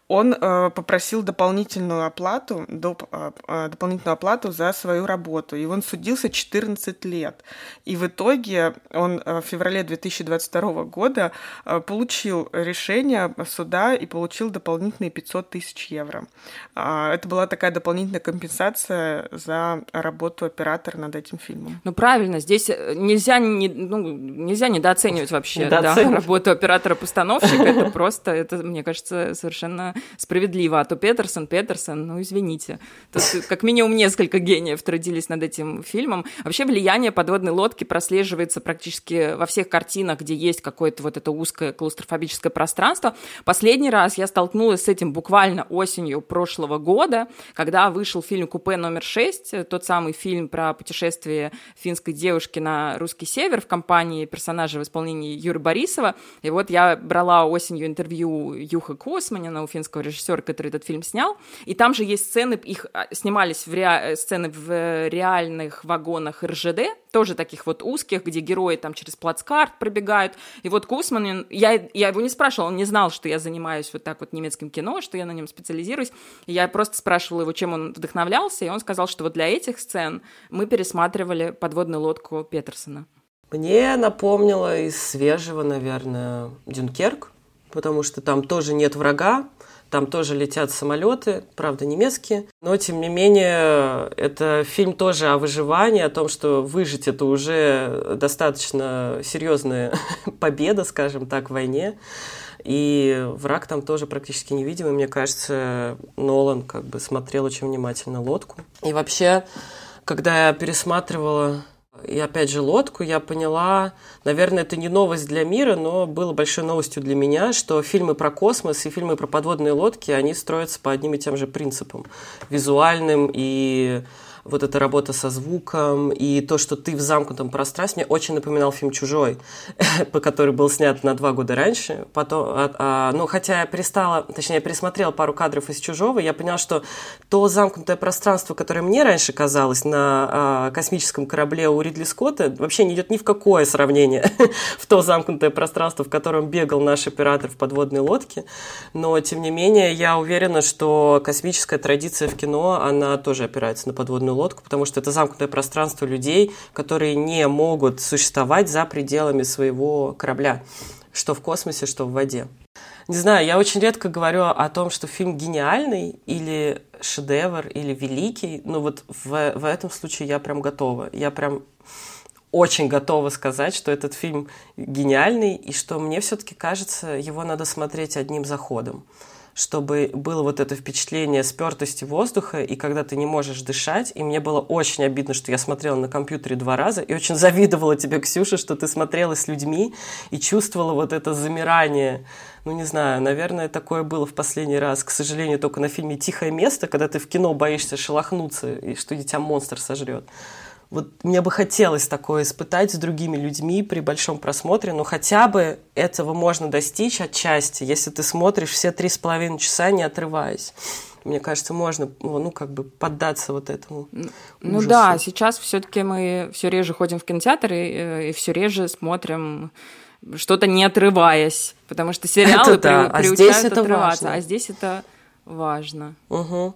Speaker 1: он э, попросил дополнительную оплату, доп, э, дополнительную оплату за свою работу. И он судился 14 лет. И в итоге он э, в феврале 2022 года э, получил решение суда и получил дополнительные 500 тысяч евро. Э, это была такая дополнительная компенсация за работу оператора над этим фильмом.
Speaker 2: Ну правильно, здесь э, нельзя, не, ну, нельзя недооценивать вообще да, работу оператора-постановщика. Это просто, это, мне кажется, совершенно справедливо. А то Петерсон, Петерсон, ну извините. Тут как минимум несколько гениев трудились над этим фильмом. Вообще влияние подводной лодки прослеживается практически во всех картинах, где есть какое-то вот это узкое клаустрофобическое пространство. Последний раз я столкнулась с этим буквально осенью прошлого года, когда вышел фильм «Купе номер 6», тот самый фильм про путешествие финской девушки на русский север в компании персонажа в исполнении Юры Борисова. И вот я брала осенью интервью Юха Косманина у финского режиссера, который этот фильм снял. И там же есть сцены, их а, снимались в ре... Э, сцены в реальных вагонах РЖД, тоже таких вот узких, где герои там через плацкарт пробегают. И вот Кусман, я, я его не спрашивала, он не знал, что я занимаюсь вот так вот немецким кино, что я на нем специализируюсь. Я просто спрашивала его, чем он вдохновлялся, и он сказал, что вот для этих сцен мы пересматривали подводную лодку Петерсона.
Speaker 3: Мне напомнило из свежего, наверное, Дюнкерк, потому что там тоже нет врага, там тоже летят самолеты, правда, немецкие. Но, тем не менее, это фильм тоже о выживании, о том, что выжить это уже достаточно серьезная победа, скажем так, в войне. И враг там тоже практически невидимый. Мне кажется, Нолан как бы смотрел очень внимательно лодку. И вообще, когда я пересматривала и опять же лодку, я поняла, наверное, это не новость для мира, но было большой новостью для меня, что фильмы про космос и фильмы про подводные лодки, они строятся по одним и тем же принципам. Визуальным и вот эта работа со звуком и то, что ты в замкнутом пространстве, мне очень напоминал фильм «Чужой», по который был снят на два года раньше. Потом, а, а, ну, хотя я перестала, точнее, я пересмотрела пару кадров из «Чужого», я поняла, что то замкнутое пространство, которое мне раньше казалось на а, космическом корабле у Ридли Скотта, вообще не идет ни в какое сравнение в то замкнутое пространство, в котором бегал наш оператор в подводной лодке. Но, тем не менее, я уверена, что космическая традиция в кино, она тоже опирается на подводную подводную лодку, потому что это замкнутое пространство людей, которые не могут существовать за пределами своего корабля, что в космосе, что в воде. Не знаю, я очень редко говорю о том, что фильм гениальный или шедевр, или великий, но вот в, в этом случае я прям готова. Я прям очень готова сказать, что этот фильм гениальный, и что мне все-таки кажется, его надо смотреть одним заходом чтобы было вот это впечатление спертости воздуха, и когда ты не можешь дышать. И мне было очень обидно, что я смотрела на компьютере два раза, и очень завидовала тебе, Ксюша, что ты смотрела с людьми и чувствовала вот это замирание. Ну, не знаю, наверное, такое было в последний раз, к сожалению, только на фильме «Тихое место», когда ты в кино боишься шелохнуться, и что тебя монстр сожрет. Вот мне бы хотелось такое испытать с другими людьми при большом просмотре, но хотя бы этого можно достичь отчасти, если ты смотришь все три с половиной часа, не отрываясь. Мне кажется, можно, ну, как бы поддаться вот этому.
Speaker 2: Ну ужасу. да, сейчас все-таки мы все реже ходим в кинотеатр и, э, и все реже смотрим что-то не отрываясь, потому что сериалы это да. при, а приучают здесь отрываться, важно. а здесь это важно.
Speaker 3: Угу.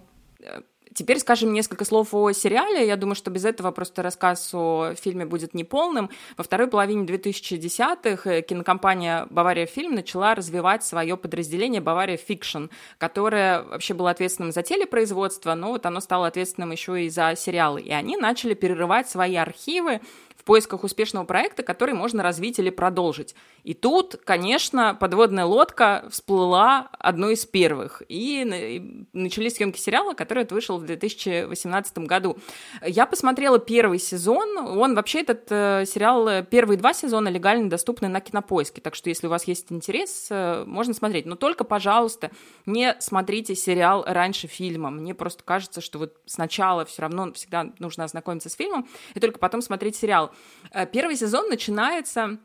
Speaker 2: Теперь скажем несколько слов о сериале. Я думаю, что без этого просто рассказ о фильме будет неполным. Во второй половине 2010-х э, кинокомпания «Бавария Фильм» начала развивать свое подразделение «Бавария Фикшн», которое вообще было ответственным за телепроизводство, но вот оно стало ответственным еще и за сериалы. И они начали перерывать свои архивы поисках успешного проекта, который можно развить или продолжить. И тут, конечно, подводная лодка всплыла одной из первых. И начались съемки сериала, который вышел в 2018 году. Я посмотрела первый сезон. Он вообще, этот э, сериал, первые два сезона легально доступны на кинопоиске. Так что, если у вас есть интерес, э, можно смотреть. Но только, пожалуйста, не смотрите сериал раньше фильма. Мне просто кажется, что вот сначала все равно всегда нужно ознакомиться с фильмом, и только потом смотреть сериал. Э, первый сезон начинается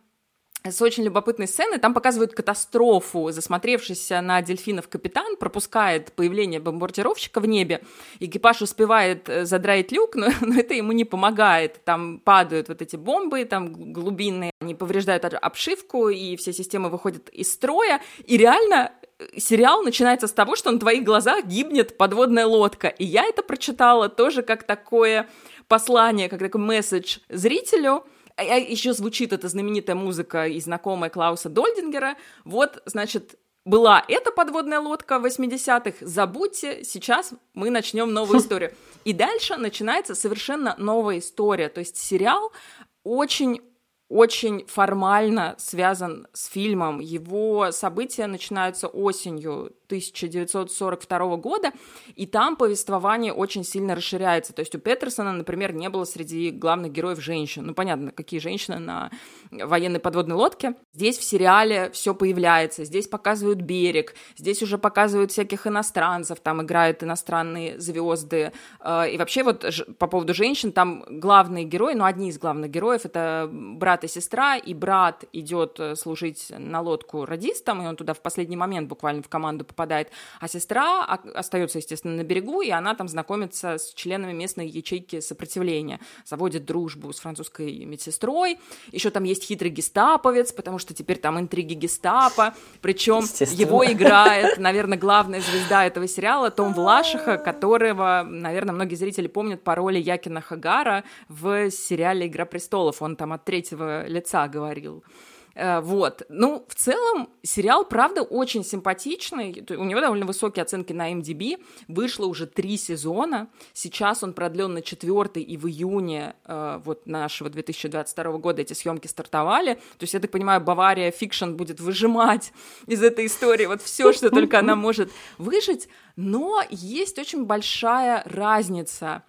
Speaker 2: с очень любопытной сцены. Там показывают катастрофу. Засмотревшийся на дельфинов капитан пропускает появление бомбардировщика в небе. Экипаж успевает э, задраить люк, но, но это ему не помогает. Там падают вот эти бомбы, там глубинные, они повреждают обшивку, и все системы выходят из строя. И реально э, сериал начинается с того, что на твоих глазах гибнет подводная лодка. И я это прочитала тоже как такое послание, как такой месседж зрителю, а, а еще звучит эта знаменитая музыка и знакомая Клауса Дольдингера. Вот, значит, была эта подводная лодка в 80-х, забудьте, сейчас мы начнем новую историю. И дальше начинается совершенно новая история. То есть сериал очень очень формально связан с фильмом. Его события начинаются осенью 1942 года, и там повествование очень сильно расширяется. То есть у Петерсона, например, не было среди главных героев женщин. Ну, понятно, какие женщины на военной подводной лодке. Здесь в сериале все появляется, здесь показывают берег, здесь уже показывают всяких иностранцев, там играют иностранные звезды. Э, и вообще вот по поводу женщин, там главные герои, ну, одни из главных героев, это брат и сестра, и брат идет э, служить на лодку радистом, и он туда в последний момент буквально в команду попадает, а сестра остается, естественно, на берегу, и она там знакомится с членами местной ячейки сопротивления, заводит дружбу с французской медсестрой, еще там есть хитрый гестаповец, потому что теперь там интриги гестапо, причем его играет, наверное, главная звезда этого сериала Том Влашиха, которого, наверное, многие зрители помнят по роли Якина Хагара в сериале «Игра престолов», он там от третьего лица говорил. Э, вот. Ну, в целом, сериал, правда, очень симпатичный. У него довольно высокие оценки на MDB. Вышло уже три сезона. Сейчас он продлен на четвертый, и в июне э, вот нашего 2022 года эти съемки стартовали. То есть, я так понимаю, Бавария Фикшн будет выжимать из этой истории вот все, что только она может выжить. Но есть очень большая разница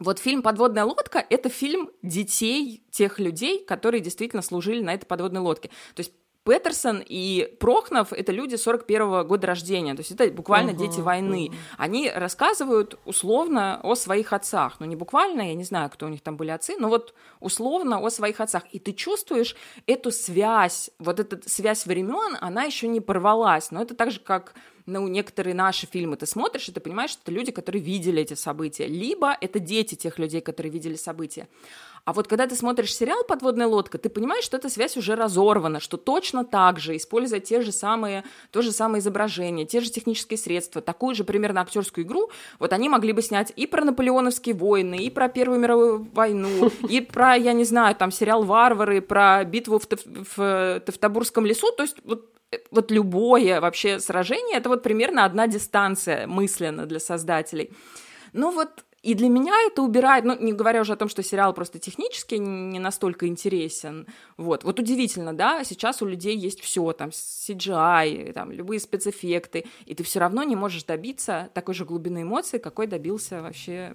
Speaker 2: вот фильм «Подводная лодка» — это фильм детей тех людей, которые действительно служили на этой подводной лодке. То есть Петерсон и Прохнов — это люди 41-го года рождения, то есть это буквально uh-huh, дети войны. Uh-huh. Они рассказывают условно о своих отцах, ну не буквально, я не знаю, кто у них там были отцы, но вот условно о своих отцах. И ты чувствуешь эту связь, вот эта связь времен, она еще не порвалась, но это так же, как ну, некоторые наши фильмы ты смотришь, и ты понимаешь, что это люди, которые видели эти события, либо это дети тех людей, которые видели события. А вот когда ты смотришь сериал «Подводная лодка», ты понимаешь, что эта связь уже разорвана, что точно так же, используя те же самые, то же самое изображение, те же технические средства, такую же примерно актерскую игру, вот они могли бы снять и про наполеоновские войны, и про Первую мировую войну, и про, я не знаю, там сериал «Варвары», про битву в, Тев в Тевтобурском лесу, то есть вот вот любое вообще сражение, это вот примерно одна дистанция мысленно для создателей. Ну вот И для меня это убирает, ну, не говоря уже о том, что сериал просто технически не настолько интересен. Вот, вот удивительно, да, сейчас у людей есть все, там, CGI, там, любые спецэффекты, и ты все равно не можешь добиться такой же глубины эмоций, какой добился вообще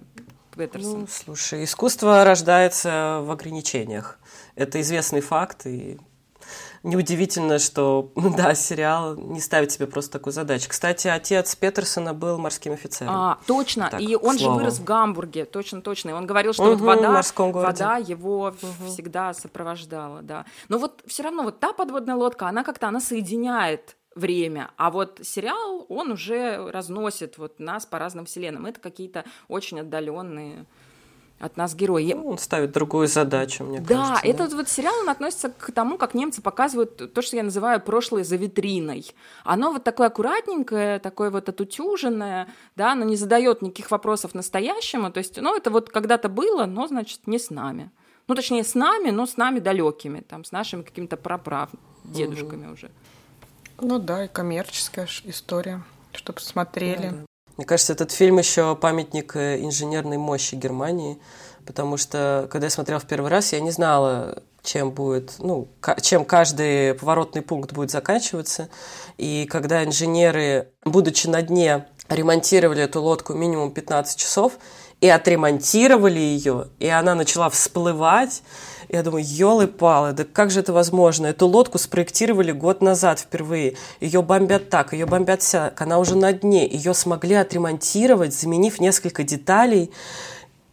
Speaker 2: Петерсон.
Speaker 3: Ну, слушай, искусство рождается в ограничениях. Это известный факт, и неудивительно, что, да, сериал не ставит себе просто такую задачу. Кстати, отец Петерсона был морским офицером.
Speaker 2: А, точно. Так, и он же вырос в Гамбурге, точно, точно. И он говорил, что угу, вот вода, вода его угу. всегда сопровождала, да. Но вот все равно вот та подводная лодка, она как-то, она соединяет время, а вот сериал, он уже разносит вот нас по разным вселенным. Это какие-то очень отдаленные от нас герой.
Speaker 3: Ну, он ставит другую задачу, мне
Speaker 2: да,
Speaker 3: кажется.
Speaker 2: Да, этот вот сериал, он относится к тому, как немцы показывают то, что я называю прошлое за витриной. Оно вот такое аккуратненькое, такое вот отутюженное, да, оно не задает никаких вопросов настоящему, то есть, ну, это вот когда-то было, но, значит, не с нами. Ну, точнее, с нами, но с нами далекими, там, с нашими какими-то праправ, дедушками угу. уже.
Speaker 1: Ну да, и коммерческая история, чтобы смотрели. Да, да.
Speaker 3: Мне кажется, этот фильм еще памятник э, инженерной мощи Германии, потому что, когда я смотрел в первый раз, я не знала, чем будет, ну, чем каждый поворотный пункт будет заканчиваться. И когда инженеры, будучи на дне, ремонтировали эту лодку минимум 15 часов, и отремонтировали ее, и она начала всплывать, я думаю, елы-палы, да как же это возможно? Эту лодку спроектировали год назад впервые. Ее бомбят так, ее бомбят сяк, она уже на дне. Ее смогли отремонтировать, заменив несколько деталей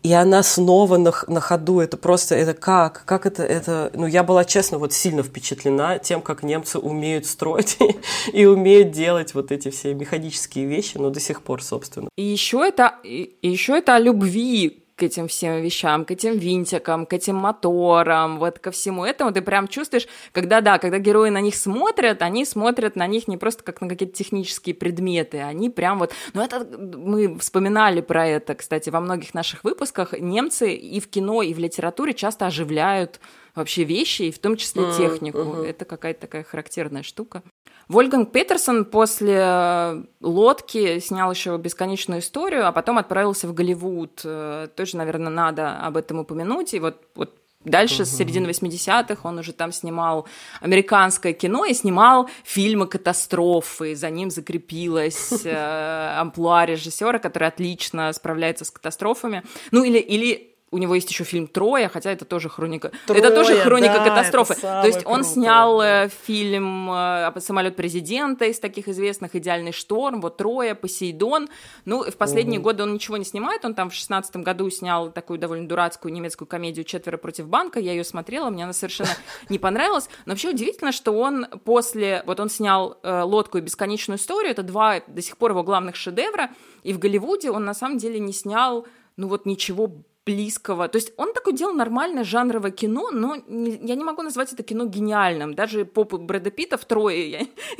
Speaker 3: и она снова на, на ходу. Это просто, это как? Как это, это... Ну, я была, честно, вот сильно впечатлена тем, как немцы умеют строить и, умеют делать вот эти все механические вещи, но до сих пор, собственно.
Speaker 2: И еще это, и еще это о любви к этим всем вещам, к этим винтикам, к этим моторам, вот ко всему этому, ты прям чувствуешь, когда, да, когда герои на них смотрят, они смотрят на них не просто как на какие-то технические предметы, они прям вот, ну это, мы вспоминали про это, кстати, во многих наших выпусках, немцы и в кино, и в литературе часто оживляют вообще вещи, и в том числе технику. Mm-hmm. Это какая-то такая характерная штука. Вольганг Петерсон после э, «Лодки» снял еще «Бесконечную историю», а потом отправился в Голливуд. Э, тоже, наверное, надо об этом упомянуть. И вот, вот Дальше, с середины 80-х, он уже там снимал американское кино и снимал фильмы катастрофы. За ним закрепилась э, амплуа режиссера, который отлично справляется с катастрофами. Ну, или, или у него есть еще фильм Троя, хотя это тоже хроника. Троя, это тоже хроника да, катастрофы. То есть он круто, снял да. Э, фильм э, самолет президента из таких известных Идеальный шторм, вот Троя, Посейдон. Ну, в последние угу. годы он ничего не снимает. Он там в шестнадцатом году снял такую довольно дурацкую немецкую комедию Четверо против банка. Я ее смотрела, мне она совершенно не понравилась. Но вообще удивительно, что он после. Вот он снял э, лодку и бесконечную историю. Это два до сих пор его главных шедевра. И в Голливуде он на самом деле не снял ну вот ничего близкого. То есть он такой делал нормальное жанровое кино, но не, я не могу назвать это кино гениальным. Даже поп Брэда Питта в трое.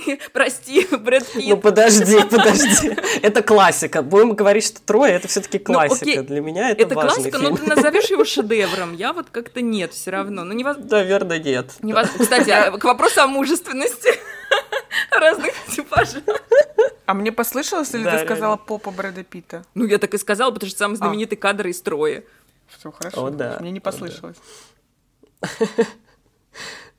Speaker 2: Я, прости, Брэд Питт.
Speaker 3: Ну подожди, подожди. Это классика. Будем говорить, что трое это все-таки классика. Ну, Для меня это, это классика, фильм.
Speaker 2: но ты назовешь его шедевром. Я вот как-то нет все равно. Ну, невоз...
Speaker 3: Наверное, нет.
Speaker 2: Невоз... Кстати, а, к вопросу о мужественности разных типажей.
Speaker 1: А мне послышалось, или да, ты сказала попа Брэда Питта?
Speaker 2: Ну, я так и сказала, потому что самый а. знаменитый а. кадр из строя.
Speaker 1: Все хорошо. О, да. Мне не послышалось. О,
Speaker 3: да.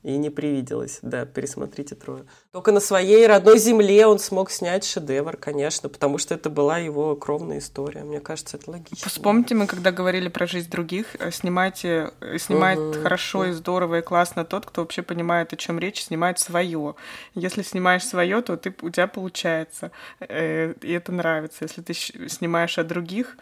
Speaker 3: И не привиделось. Да, пересмотрите трое. Только на своей родной земле он смог снять шедевр, конечно, потому что это была его кровная история. Мне кажется, это логично.
Speaker 1: Вспомните, мы когда говорили про жизнь других, э, снимайте, э, снимает угу. хорошо и здорово и классно тот, кто вообще понимает, о чем речь, снимает свое. Если снимаешь свое, то ты, у тебя получается. Э, и это нравится. Если ты снимаешь о других,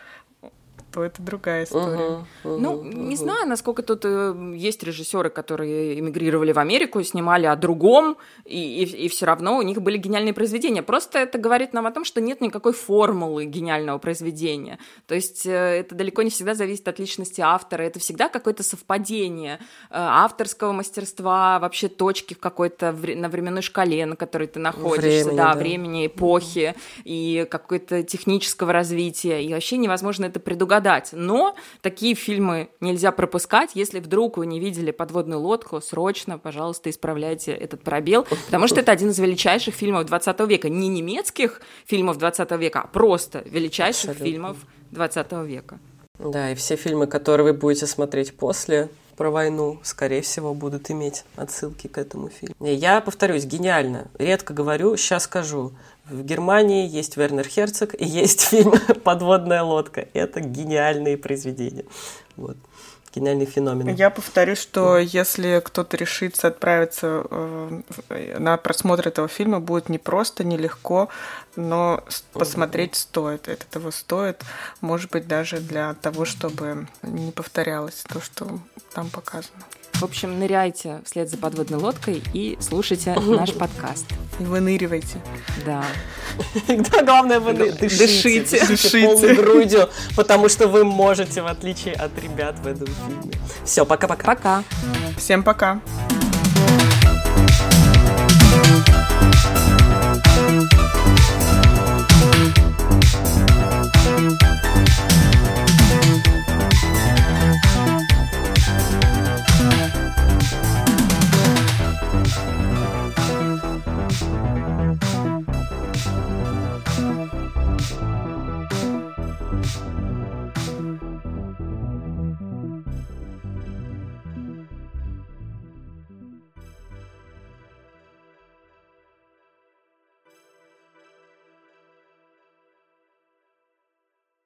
Speaker 1: то это другая история. Uh-huh,
Speaker 2: uh-huh, ну, uh-huh. не знаю, насколько тут э, есть режиссеры, которые эмигрировали в Америку, снимали о другом, и, и, и все равно у них были гениальные произведения. Просто это говорит нам о том, что нет никакой формулы гениального произведения. То есть э, это далеко не всегда зависит от личности автора, это всегда какое-то совпадение э, авторского мастерства, вообще точки в какой-то вре- на временной шкале, на которой ты находишься, времени, да, да, времени, эпохи и какой-то технического развития. И вообще невозможно это предугадать угадать. Но такие фильмы нельзя пропускать. Если вдруг вы не видели подводную лодку, срочно, пожалуйста, исправляйте этот пробел, потому что это один из величайших фильмов 20 века. Не немецких фильмов 20 века, а просто величайших Абсолютно. фильмов 20 века.
Speaker 3: Да, и все фильмы, которые вы будете смотреть после про войну, скорее всего, будут иметь отсылки к этому фильму. Я повторюсь, гениально. Редко говорю, сейчас скажу. В Германии есть Вернер Херцог и есть фильм «Подводная лодка». Это гениальные произведения. Вот гениальный феномен.
Speaker 1: Я повторю, что если кто-то решится отправиться э, на просмотр этого фильма, будет не просто, нелегко, но посмотреть стоит. Это того стоит, может быть, даже для того, чтобы не повторялось то, что там показано.
Speaker 2: В общем, ныряйте вслед за подводной лодкой и слушайте наш подкаст.
Speaker 1: И выныривайте.
Speaker 2: Да.
Speaker 3: Да, главное, вы дышите. Дышите полной грудью, потому что вы можете, в отличие от ребят в этом фильме. Все, пока-пока.
Speaker 2: Пока.
Speaker 1: Всем пока.
Speaker 3: пока.